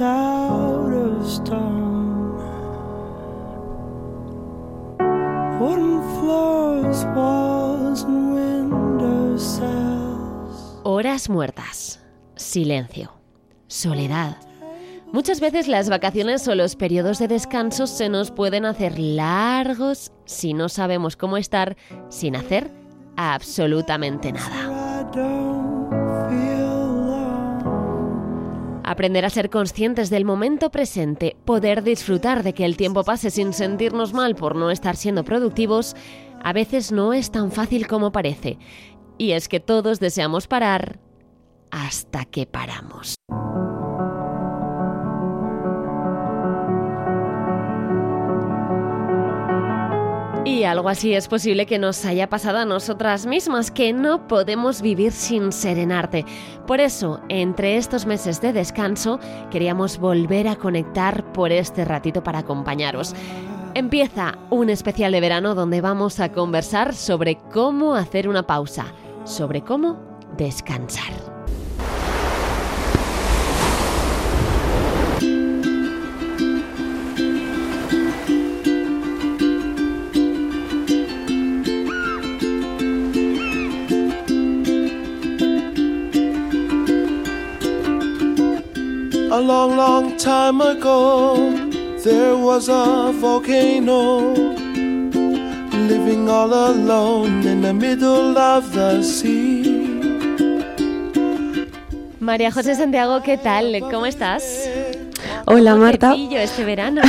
out of stone. Wooden floors, walls, and window cells. Horas muertas, silencio, soledad. Muchas veces las vacaciones o los periodos de descanso se nos pueden hacer largos si no sabemos cómo estar sin hacer absolutamente nada. Aprender a ser conscientes del momento presente, poder disfrutar de que el tiempo pase sin sentirnos mal por no estar siendo productivos, a veces no es tan fácil como parece. Y es que todos deseamos parar hasta que paramos. Y algo así es posible que nos haya pasado a nosotras mismas, que no podemos vivir sin serenarte. Por eso, entre estos meses de descanso, queríamos volver a conectar por este ratito para acompañaros. Empieza un especial de verano donde vamos a conversar sobre cómo hacer una pausa, sobre cómo descansar. A long, long time ago, there was a volcano living all alone in the middle of the sea. María José Santiago, ¿qué tal? ¿Cómo estás? Hola ¿Cómo te Marta, este verano?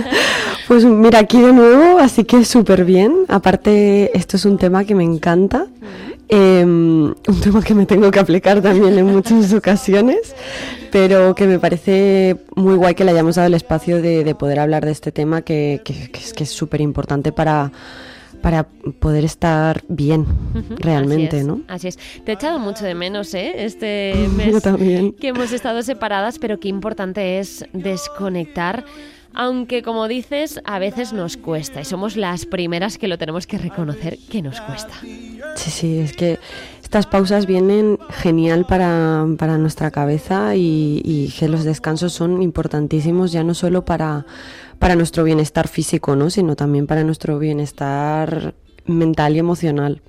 pues mira aquí de nuevo, así que súper bien. Aparte, esto es un tema que me encanta, eh, un tema que me tengo que aplicar también en muchas ocasiones, pero que me parece muy guay que le hayamos dado el espacio de, de poder hablar de este tema que, que- que es que es súper importante para, para poder estar bien realmente, así es, ¿no? Así es. Te he echado mucho de menos, ¿eh? Este mes Yo también. que hemos estado separadas, pero qué importante es desconectar. Aunque, como dices, a veces nos cuesta y somos las primeras que lo tenemos que reconocer que nos cuesta. Sí, sí, es que estas pausas vienen genial para, para nuestra cabeza y, y que los descansos son importantísimos ya no solo para, para nuestro bienestar físico, ¿no? sino también para nuestro bienestar mental y emocional.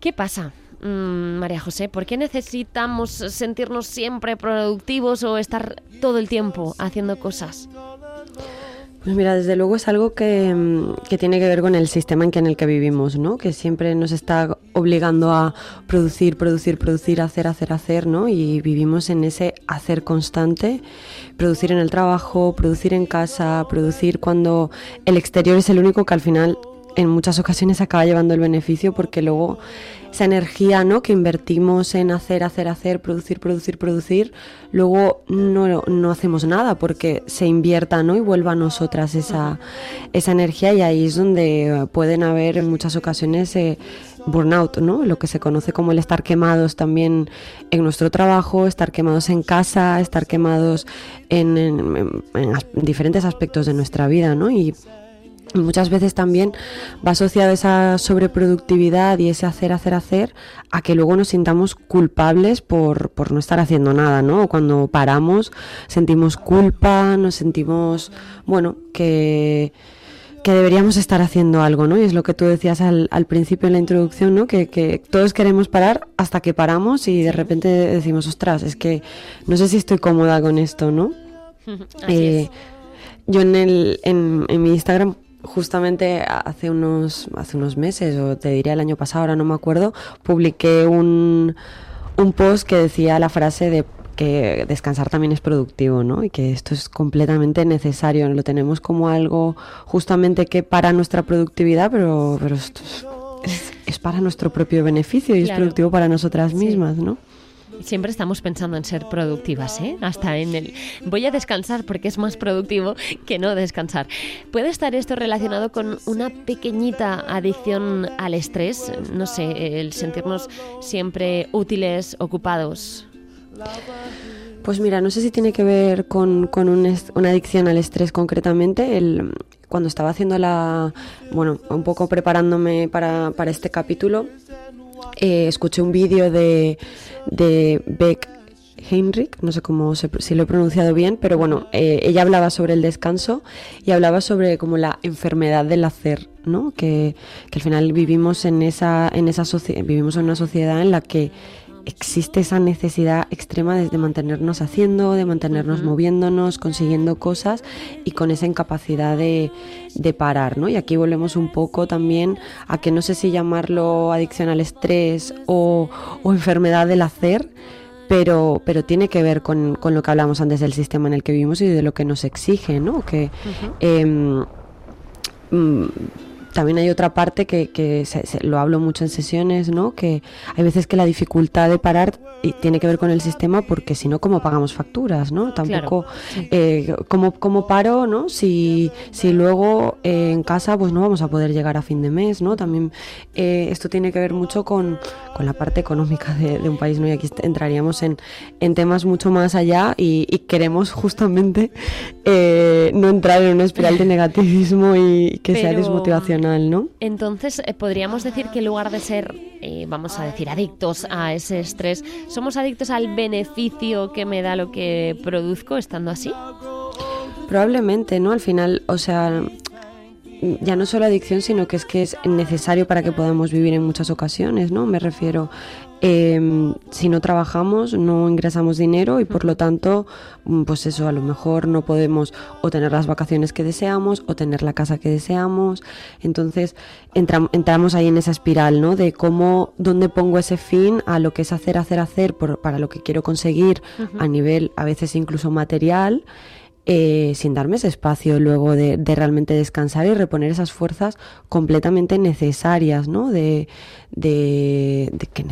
¿Qué pasa, mm, María José? ¿Por qué necesitamos sentirnos siempre productivos o estar todo el tiempo haciendo cosas? Pues mira, desde luego es algo que, mm, que tiene que ver con el sistema en, que, en el que vivimos, ¿no? Que siempre nos está obligando a producir, producir, producir, hacer, hacer, hacer, ¿no? Y vivimos en ese hacer constante, producir en el trabajo, producir en casa, producir cuando el exterior es el único que al final en muchas ocasiones acaba llevando el beneficio porque luego esa energía ¿no? que invertimos en hacer, hacer, hacer, producir, producir, producir, luego no, no hacemos nada porque se invierta ¿no? y vuelva a nosotras esa, esa energía y ahí es donde pueden haber en muchas ocasiones eh, burnout, ¿no? lo que se conoce como el estar quemados también en nuestro trabajo, estar quemados en casa, estar quemados en, diferentes aspectos de nuestra vida ¿no? Muchas veces también va asociado esa sobreproductividad y ese hacer, hacer, hacer a que luego nos sintamos culpables por, por no estar haciendo nada, ¿no? O cuando paramos sentimos culpa, nos sentimos, bueno, que, que deberíamos estar haciendo algo, ¿no? Y es lo que tú decías al, al principio en la introducción, ¿no? Que, que todos queremos parar hasta que paramos y de repente decimos, ostras, es que no sé si estoy cómoda con esto, ¿no? Así Eh, es. yo en, el, en, en mi Instagram justamente hace unos, hace unos meses, o te diría el año pasado, ahora no me acuerdo, publiqué un, un post que decía la frase de que descansar también es productivo, ¿no? Y que esto es completamente necesario. Lo tenemos como algo justamente que para nuestra productividad, pero, pero esto es, es- para nuestro propio beneficio y es productivo para nosotras Sí. mismas, ¿no? Siempre estamos pensando en ser productivas, ¿eh? Hasta en el voy a descansar porque es más productivo que no descansar. ¿Puede estar esto relacionado con una pequeñita adicción al estrés? No sé, el sentirnos siempre útiles, ocupados. Pues mira, no sé si tiene que ver con, un una adicción al estrés concretamente. El, cuando estaba haciendo la, bueno, un poco preparándome para este capítulo, eh, escuché un vídeo de, de Beck Heinrich, no sé cómo si lo he pronunciado bien, pero bueno, eh, ella hablaba sobre el descanso y hablaba sobre como la enfermedad del hacer, ¿no? Que, que al final vivimos en esa, en esa vivimos en una sociedad en la que existe esa necesidad extrema de, mantenernos haciendo, de mantenernos moviéndonos, consiguiendo cosas y con esa incapacidad de, parar, ¿no? Y aquí volvemos un poco también a que no sé si llamarlo adicción al estrés o, enfermedad del hacer, pero, pero tiene que ver con, lo que hablamos antes del sistema en el que vivimos y de lo que nos exige, ¿no? Que también hay otra parte que, que se, lo hablo mucho en sesiones, ¿no? Que hay veces que la dificultad de parar tiene que ver con el sistema porque si no, ¿cómo pagamos facturas, no? Tampoco, eh, ¿cómo, paro, no? Si, si luego eh, en casa pues no vamos a poder llegar a fin de mes, ¿no? También eh, esto tiene que ver mucho con, con la parte económica de, un país, ¿no? Y aquí entraríamos en, en temas mucho más allá y, y queremos justamente eh, no entrar en una espiral de negativismo y que sea desmotivación entonces, eh, podríamos decir que en lugar de ser, eh, vamos a decir, adictos a ese estrés, ¿somos adictos al beneficio que me da lo que produzco estando así? Probablemente, ¿no? Al final, o sea, ya no solo adicción, sino que es que es necesario para que podamos vivir en muchas ocasiones, ¿no? Me refiero, Em, si no trabajamos no ingresamos dinero y por lo tanto, mm, pues eso, a lo mejor no podemos o tener las vacaciones que deseamos o tener la casa que deseamos. Entonces entramos ahí en esa espiral, ¿no? De cómo, dónde pongo ese fin a lo que es hacer, hacer, hacer para lo que quiero conseguir a nivel a veces incluso material. Eh, sin darme ese espacio luego de, realmente descansar y reponer esas fuerzas completamente necesarias, ¿no? De, de, de que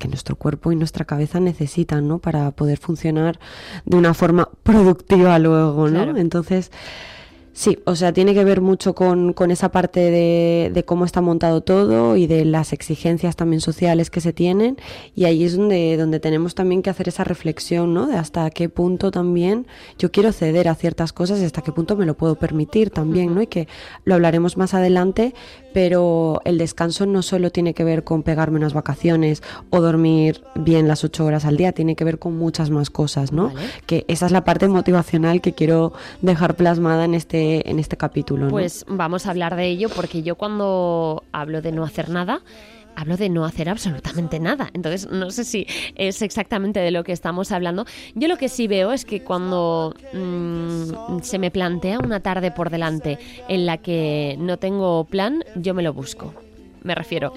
que nuestro cuerpo y nuestra cabeza necesitan, ¿no? Para poder funcionar de una forma productiva luego, ¿no? Entonces, Sí, o sea, tiene que ver mucho con, con esa parte de, de, cómo está montado todo y de las exigencias también sociales que se tienen. Y ahí es donde, donde tenemos también que hacer esa reflexión, ¿no? De hasta qué punto también yo quiero ceder a ciertas cosas y hasta qué punto me lo puedo permitir también, ¿no? Y que lo hablaremos más adelante, pero el descanso no solo tiene que ver con pegarme unas vacaciones o dormir bien las ocho horas al día, tiene que ver con muchas más cosas, ¿no? Que esa es la parte motivacional que quiero dejar plasmada en este en este capítulo. Pues vamos a hablar de ello porque yo cuando hablo de no hacer nada, hablo de no hacer absolutamente nada. Entonces, no sé si es exactamente de lo que estamos hablando. Yo lo que sí veo es que cuando mm, se me plantea una tarde por delante en la que no tengo plan, yo me lo busco me refiero.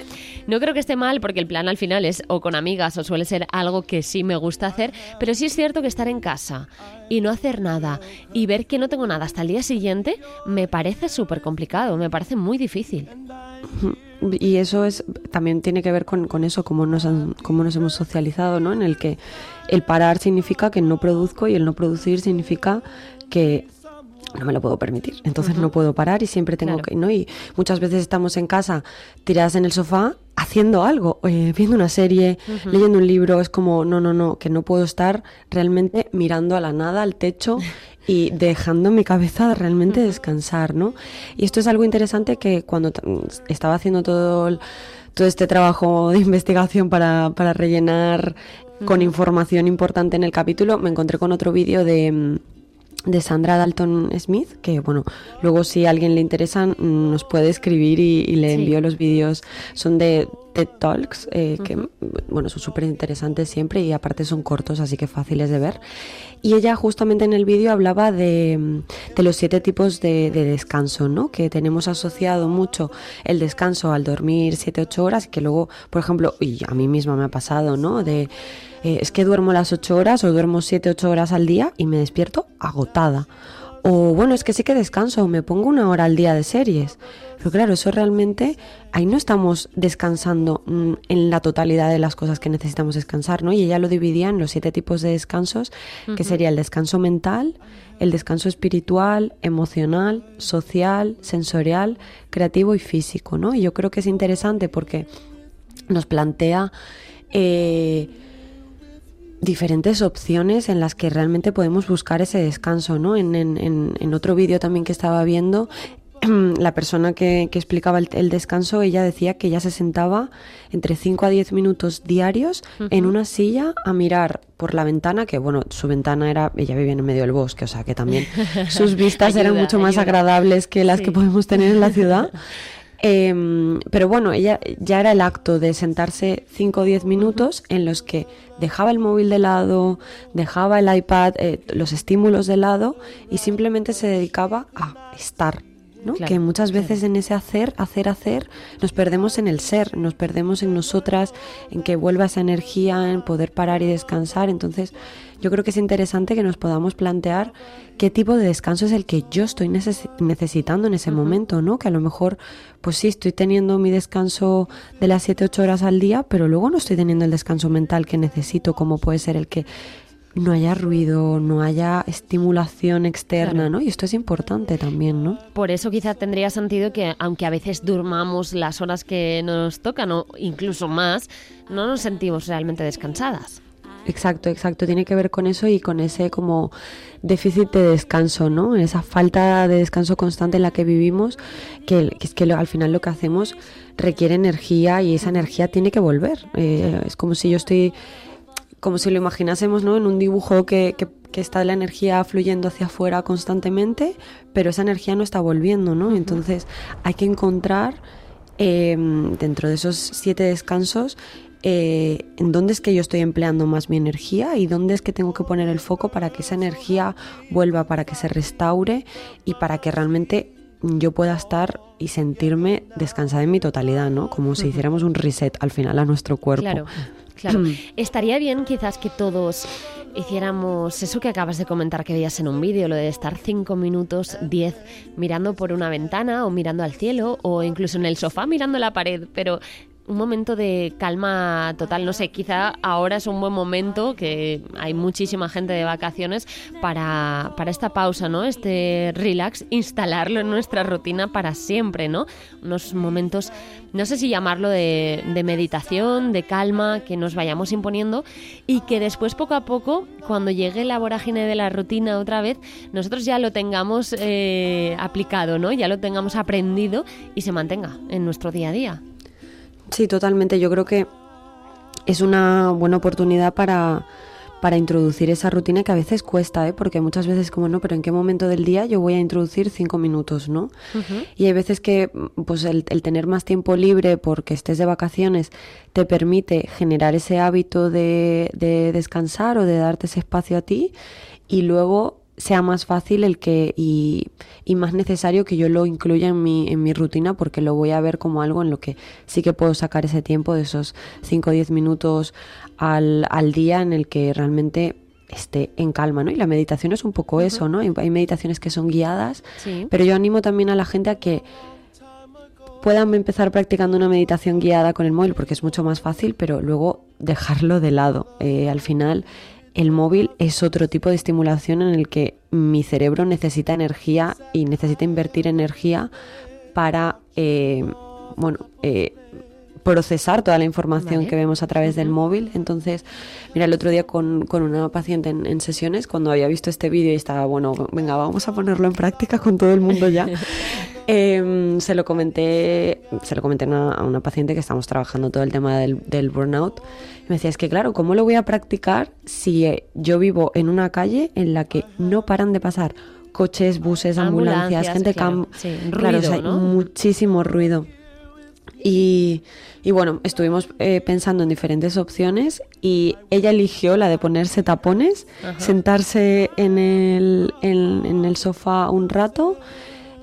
No creo que esté mal porque el plan al final es o con amigas o suele ser algo que sí me gusta hacer, pero sí es cierto que estar en casa y no hacer nada y ver que no tengo nada hasta el día siguiente me parece súper complicado, me parece muy difícil. Y eso es también tiene que ver con, eso, como nos, como nos hemos socializado, ¿no? En el que el parar significa que no produzco y el no producir significa que no me lo puedo permitir. Entonces no puedo parar y siempre tengo que, ¿no? Y muchas veces estamos en casa tiradas en el sofá haciendo algo, eh, viendo una serie, leyendo un libro, es como, no, no, no, que no puedo estar realmente mirando a la nada, al techo y dejando mi cabeza realmente descansar, ¿no? Y esto es algo interesante que cuando estaba haciendo todo, todo este trabajo de investigación para, para rellenar con información importante en el capítulo, me encontré con otro vídeo de mm, de Sandra Dalton Smith, que bueno, luego si a alguien le interesa mm, nos puede escribir y, le envío los vídeos. Son de TED Talks, eh, que bueno, son súper interesantes siempre y aparte son cortos, así que fáciles de ver. Y ella justamente en el vídeo hablaba de, de, los siete tipos de, de, descanso, ¿no? Que tenemos asociado mucho el descanso al dormir siete, ocho horas, que luego, por ejemplo, y a mí misma me ha pasado, ¿no? De eh, es que duermo las 8 horas o duermo 7, 8 horas al día y me despierto agotada. O bueno, es que sí que descanso, me pongo una hora al día de series. Pero claro, eso realmente, ahí no estamos descansando mm, en la totalidad de las cosas que necesitamos descansar, ¿no? Y ella lo dividía en los siete tipos de descansos, que sería el descanso mental, el descanso espiritual, emocional, social, sensorial, creativo y físico, ¿no? Y yo creo que es interesante porque nos plantea... Eh, diferentes opciones en las que realmente podemos buscar ese descanso, ¿no? En, en, en otro vídeo también que estaba viendo la persona que, explicaba el, descanso, ella decía que ella se sentaba entre 5 a 10 minutos diarios en una silla a mirar por la ventana, que bueno, su ventana era, ella vivía en medio del bosque, o sea que también sus vistas eran mucho más agradables que las que podemos tener en la ciudad. Em, pero bueno, ella ya era el acto de sentarse 5 o 10 minutos en los que dejaba el móvil de lado, dejaba el iPad, eh, los estímulos de lado y simplemente se dedicaba a estar que muchas veces en ese hacer, hacer, hacer, nos perdemos en el ser, nos perdemos en nosotras, en que vuelva esa energía, en poder parar y descansar. Entonces, yo creo que es interesante que nos podamos plantear qué tipo de descanso es el que yo estoy necesitando en ese momento, ¿no? Que a lo mejor, pues sí, estoy teniendo mi descanso de las 7, 8 horas al día, pero luego no estoy teniendo el descanso mental que necesito, como puede ser el que no haya ruido, no haya estimulación externa, ¿no? Y esto es importante también, ¿no? Por eso quizá tendría sentido que aunque a veces durmamos las horas que nos tocan o incluso más, no nos sentimos realmente descansadas. Exacto, exacto. Tiene que ver con eso y con ese como déficit de descanso, ¿no? Esa falta de descanso constante en la que vivimos, que, es que al final lo que hacemos requiere energía y esa energía tiene que volver. Eh, es como si yo estoy como si lo imaginásemos ¿no? en un dibujo que, que, está la energía fluyendo hacia afuera constantemente, pero esa energía no está volviendo, ¿no? Entonces hay que encontrar em, dentro de esos siete descansos eh, en dónde es que yo estoy empleando más mi energía y dónde es que tengo que poner el foco para que esa energía vuelva, para que se restaure y para que realmente yo pueda estar y sentirme descansada en mi totalidad, ¿no? Como si hiciéramos un reset al final a nuestro cuerpo. Claro. Claro, estaría bien quizás que todos hiciéramos eso que acabas de comentar que veías en un vídeo, lo de estar cinco minutos, diez, mirando por una ventana o mirando al cielo o incluso en el sofá mirando la pared, pero un momento de calma total. No sé, quizá ahora es un buen momento, que hay muchísima gente de vacaciones, para, para esta pausa, ¿no? Este relax, instalarlo en nuestra rutina para siempre, ¿no? Unos momentos, no sé si llamarlo de, meditación, de calma, que nos vayamos imponiendo y que después poco a poco, cuando llegue la vorágine de la rutina otra vez, nosotros ya lo tengamos eh, aplicado, ¿no? Ya lo tengamos aprendido y se mantenga en nuestro día a día. Sí, totalmente. Yo creo que es una buena oportunidad para, para introducir esa rutina que a veces cuesta, ¿eh? porque muchas veces como no, pero ¿en qué momento del día yo voy a introducir cinco minutos, ¿no? Y hay veces que pues el, tener más tiempo libre porque estés de vacaciones te permite generar ese hábito de, de descansar o de darte ese espacio a ti y luego sea más fácil el que y, más necesario que yo lo incluya en mi, en mi rutina porque lo voy a ver como algo en lo que sí que puedo sacar ese tiempo de esos 5 o 10 minutos al, al día en el que realmente esté en calma, ¿no? Y la meditación es un poco eso, ¿no? Hay, meditaciones que son guiadas, pero yo animo también a la gente a que puedan empezar practicando una meditación guiada con el móvil porque es mucho más fácil, pero luego dejarlo de lado. Eh, al final el móvil es otro tipo de estimulación en el que mi cerebro necesita energía y necesita invertir energía para, eh, bueno, eh, procesar toda la información que vemos a través del móvil. Entonces, mira, el otro día con, una paciente en, sesiones, cuando había visto este vídeo y estaba, bueno, venga, vamos a ponerlo en práctica con todo el mundo ya, em, se lo comenté, se lo comenté a una paciente que estamos trabajando todo el tema del, del burnout. Me decía, es que claro, ¿cómo lo voy a practicar si eh, yo vivo en una calle en la que no paran de pasar coches, buses, ambulancias, gente claro, claro, hay muchísimo ruido. Y, bueno, estuvimos eh, pensando en diferentes opciones y ella eligió la de ponerse tapones, sentarse en el, en el sofá un rato.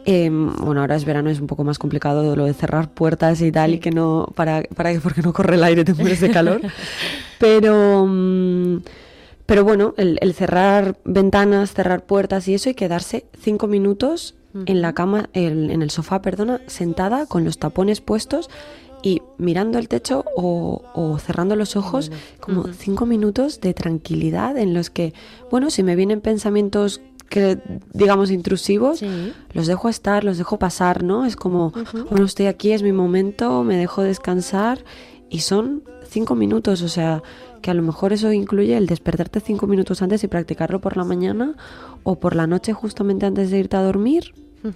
Em, bueno, ahora es verano, es un poco más complicado lo de cerrar puertas y tal, y que no, para, para porque no corre el aire, te mueres de calor. pero, mm, pero bueno, el, cerrar ventanas, cerrar puertas y eso, y quedarse cinco minutos en la cama, en el sofá, perdona, sentada con los tapones puestos y mirando el techo o, cerrando los ojos, como cinco minutos de tranquilidad en los que, bueno, si me vienen pensamientos que digamos intrusivos, los dejo estar, los dejo pasar, ¿no? Es como, bueno, estoy aquí, es mi momento, me dejo descansar y son cinco minutos, o sea, que a lo mejor eso incluye el despertarte cinco minutos antes y practicarlo por la mañana o por la noche justamente antes de irte a dormir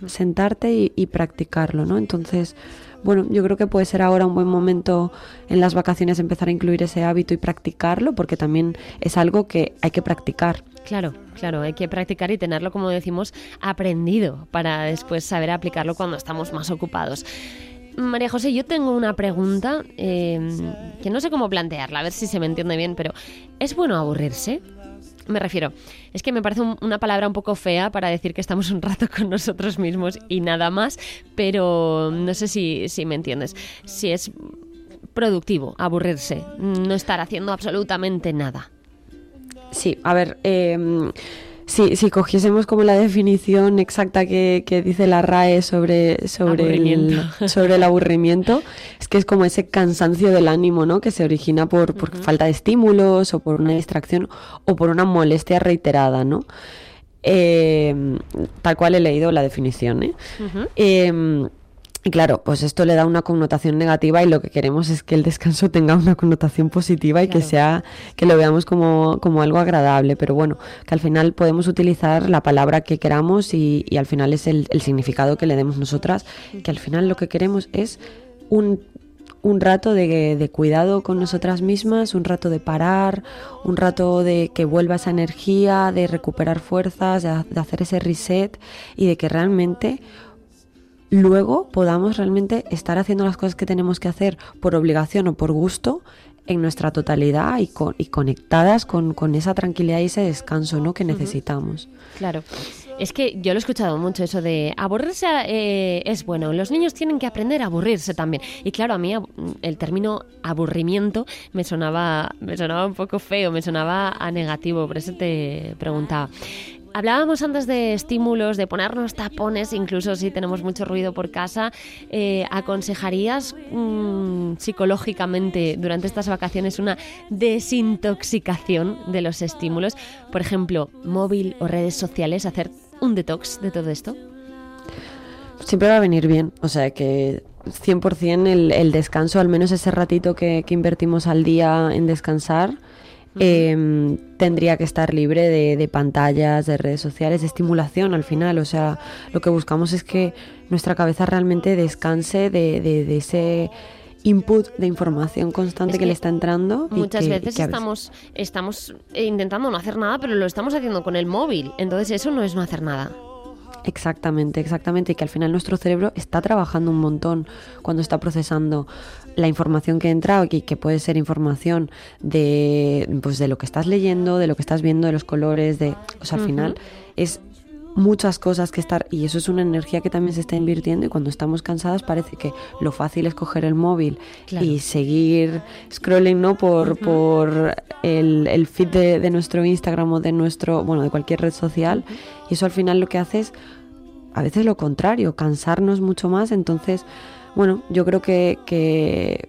sentarte y, practicarlo, ¿no? Entonces, bueno, yo creo que puede ser ahora un buen momento en las vacaciones empezar a incluir ese hábito y practicarlo, porque también es algo que hay que practicar. Claro, claro, hay que practicar y tenerlo, como decimos, aprendido para después saber aplicarlo cuando estamos más ocupados. María José, yo tengo una pregunta eh, que no sé cómo plantearla, a ver si se me entiende bien, pero ¿es bueno aburrirse? Me refiero, es que me parece una palabra un poco fea para decir que estamos un rato con nosotros mismos y nada más, pero no sé si, si me entiendes. Si es productivo aburrirse, no estar haciendo absolutamente nada. Sí, a ver, eh, si, si cogiésemos como la definición exacta que, dice la RAE sobre, sobre, el, sobre el aburrimiento, es que es como ese cansancio del ánimo, ¿no? Que se origina por, por falta de estímulos o por una distracción o por una molestia reiterada, ¿no? Eh, tal cual he leído la definición, ¿eh? Y claro, pues esto le da una connotación negativa y lo que queremos es que el descanso tenga una connotación positiva y que sea, que lo veamos como, como, algo agradable. Pero bueno, que al final podemos utilizar la palabra que queramos y, al final es el, significado que le demos nosotras, que al final lo que queremos es un, un rato de, de, cuidado con nosotras mismas, un rato de parar, un rato de que vuelva esa energía, de recuperar fuerzas, de hacer ese reset y de que realmente luego podamos realmente estar haciendo las cosas que tenemos que hacer por obligación o por gusto en nuestra totalidad y, y conectadas con, esa tranquilidad y ese descanso ¿no? que necesitamos. Claro. Es que yo lo he escuchado mucho, eso de aburrirse eh, es bueno. Los niños tienen que aprender a aburrirse también. Y claro, a mí el término aburrimiento me sonaba, me sonaba un poco feo, me sonaba a negativo, por eso te preguntaba. Hablábamos antes de estímulos, de ponernos tapones, incluso si tenemos mucho ruido por casa. Eh, ¿Aconsejarías mm, psicológicamente durante estas vacaciones una desintoxicación de los estímulos? Por ejemplo, móvil o redes sociales, hacer un detox de todo esto. Siempre va a venir bien, o sea que 100% el, el descanso, al menos ese ratito que, que invertimos al día en descansar, Em, tendría que estar libre de, pantallas, de redes sociales, de estimulación al final. O sea, lo que buscamos es que nuestra cabeza realmente descanse de, ese input de información constante que, le está entrando. Muchas veces estamos, estamos intentando no hacer nada, pero lo estamos haciendo con el móvil. Entonces eso no es no hacer nada. Exactamente, exactamente. Y que al final nuestro cerebro está trabajando un montón cuando está procesando la información que entra y que puede ser información de, pues, de lo que estás leyendo, de lo que estás viendo, de los colores, de, o sea, al final es muchas cosas que estar y eso es una energía que también se está invirtiendo y cuando estamos cansadas parece que lo fácil es coger el móvil y seguir scrolling no por, por el, el feed de, nuestro Instagram o de nuestro bueno de cualquier red social y eso al final lo que hace es a veces lo contrario cansarnos mucho más entonces bueno, yo creo que,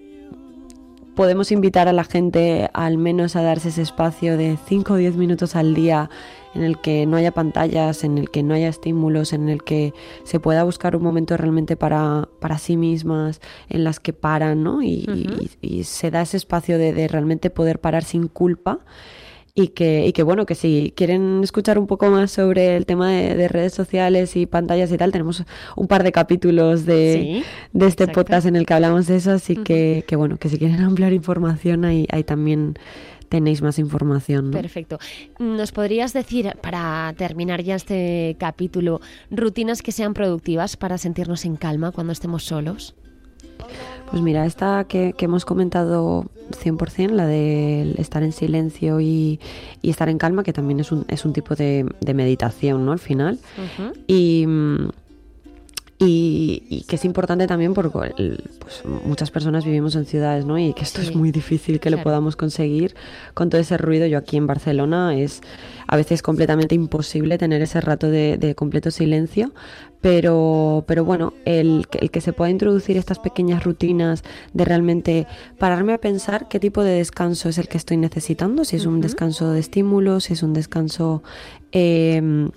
podemos invitar a la gente al menos a darse ese espacio de 5 o 10 minutos al día en el que no haya pantallas, en el que no haya estímulos, en el que se pueda buscar un momento realmente para, para sí mismas, en las que paran, ¿no? Y, se da ese espacio de, de realmente poder parar sin culpa y que, y que bueno, que si quieren escuchar un poco más sobre el tema de, redes sociales y pantallas y tal, tenemos un par de capítulos de, de este podcast en el que hablamos de eso, así que, que, bueno, que si quieren ampliar información ahí, ahí también tenéis más información. Perfecto. ¿Nos podrías decir, para terminar ya este capítulo, rutinas que sean productivas para sentirnos en calma cuando estemos solos? Pues mira, esta que, hemos comentado 100%, la de estar en silencio y, estar en calma, que también es un, es un tipo de, meditación, ¿no? Al final. Y y, que es importante también porque pues, muchas personas vivimos en ciudades, ¿no? Y que esto es muy difícil que lo podamos conseguir con todo ese ruido. Yo aquí en Barcelona es a veces completamente imposible tener ese rato de, completo silencio, pero, pero bueno, el, el, que se pueda introducir estas pequeñas rutinas de realmente pararme a pensar qué tipo de descanso es el que estoy necesitando, si es un descanso de estímulos, si es un descanso... Eh,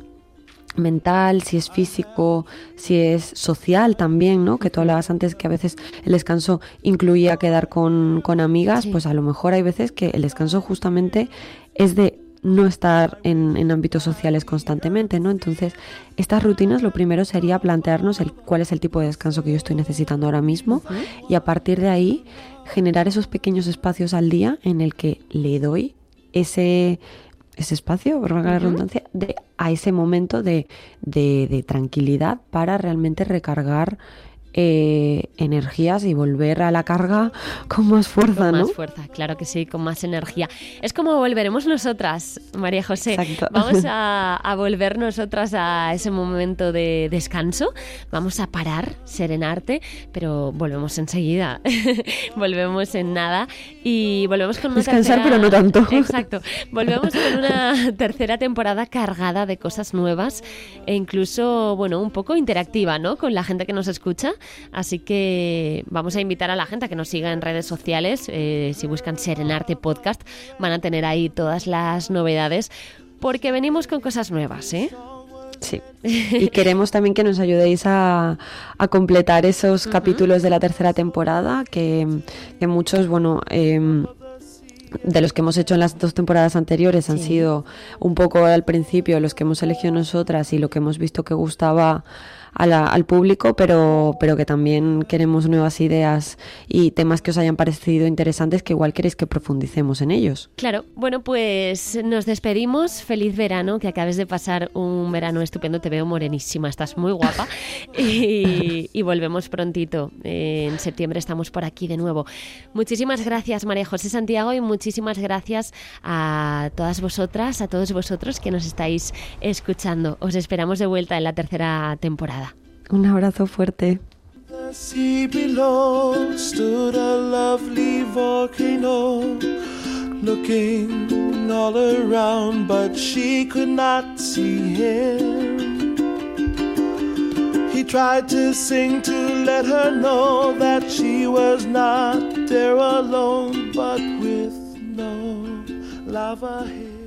mental, si es físico, si es social también, ¿no? Que tú hablabas antes que a veces el descanso incluía quedar con, amigas, pues a lo mejor hay veces que el descanso justamente es de no estar en, ámbitos sociales constantemente, ¿no? Entonces, estas rutinas lo primero sería plantearnos el, cuál es el tipo de descanso que yo estoy necesitando ahora mismo y a partir de ahí generar esos pequeños espacios al día en el que le doy ese, ese espacio, por la redundancia, de, a ese momento de, de tranquilidad para realmente recargar eh, energías y volver a la carga con más fuerza, con ¿no? más fuerza, claro que sí, con más energía. Es como volveremos nosotras, María José. Vamos a, volver nosotras a ese momento de descanso. Vamos a parar, serenarte, pero volvemos enseguida. volvemos en nada y volvemos con una Descansar, pero no tanto. Exacto. Volvemos con una tercera temporada cargada de cosas nuevas e incluso, bueno, un poco interactiva, ¿no? Con la gente que nos escucha. Así que vamos a invitar a la gente a que nos siga en redes sociales. Eh, si buscan Serenarte Podcast, van a tener ahí todas las novedades, porque venimos con cosas nuevas, ¿eh? Sí. Y queremos también que nos ayudéis a, completar esos capítulos de la tercera temporada, que, muchos, bueno, em, de los que hemos hecho en las dos temporadas anteriores han sido un poco al principio los que hemos elegido nosotras y lo que hemos visto que gustaba al público, pero, pero que también queremos nuevas ideas y temas que os hayan parecido interesantes que igual queréis que profundicemos en ellos. Claro, bueno, pues nos despedimos. Feliz verano, que acabes de pasar un verano estupendo. Te veo morenísima, estás muy guapa. y, y volvemos prontito. En septiembre estamos por aquí de nuevo. Muchísimas gracias, María José Santiago, y muchísimas gracias a todas vosotras, a todos vosotros que nos estáis escuchando. Os esperamos de vuelta en la tercera temporada. Un abrazo fuerte. Looking all around, but she could not see him. He tried to sing to let her know that she was not there alone, but with no lava here.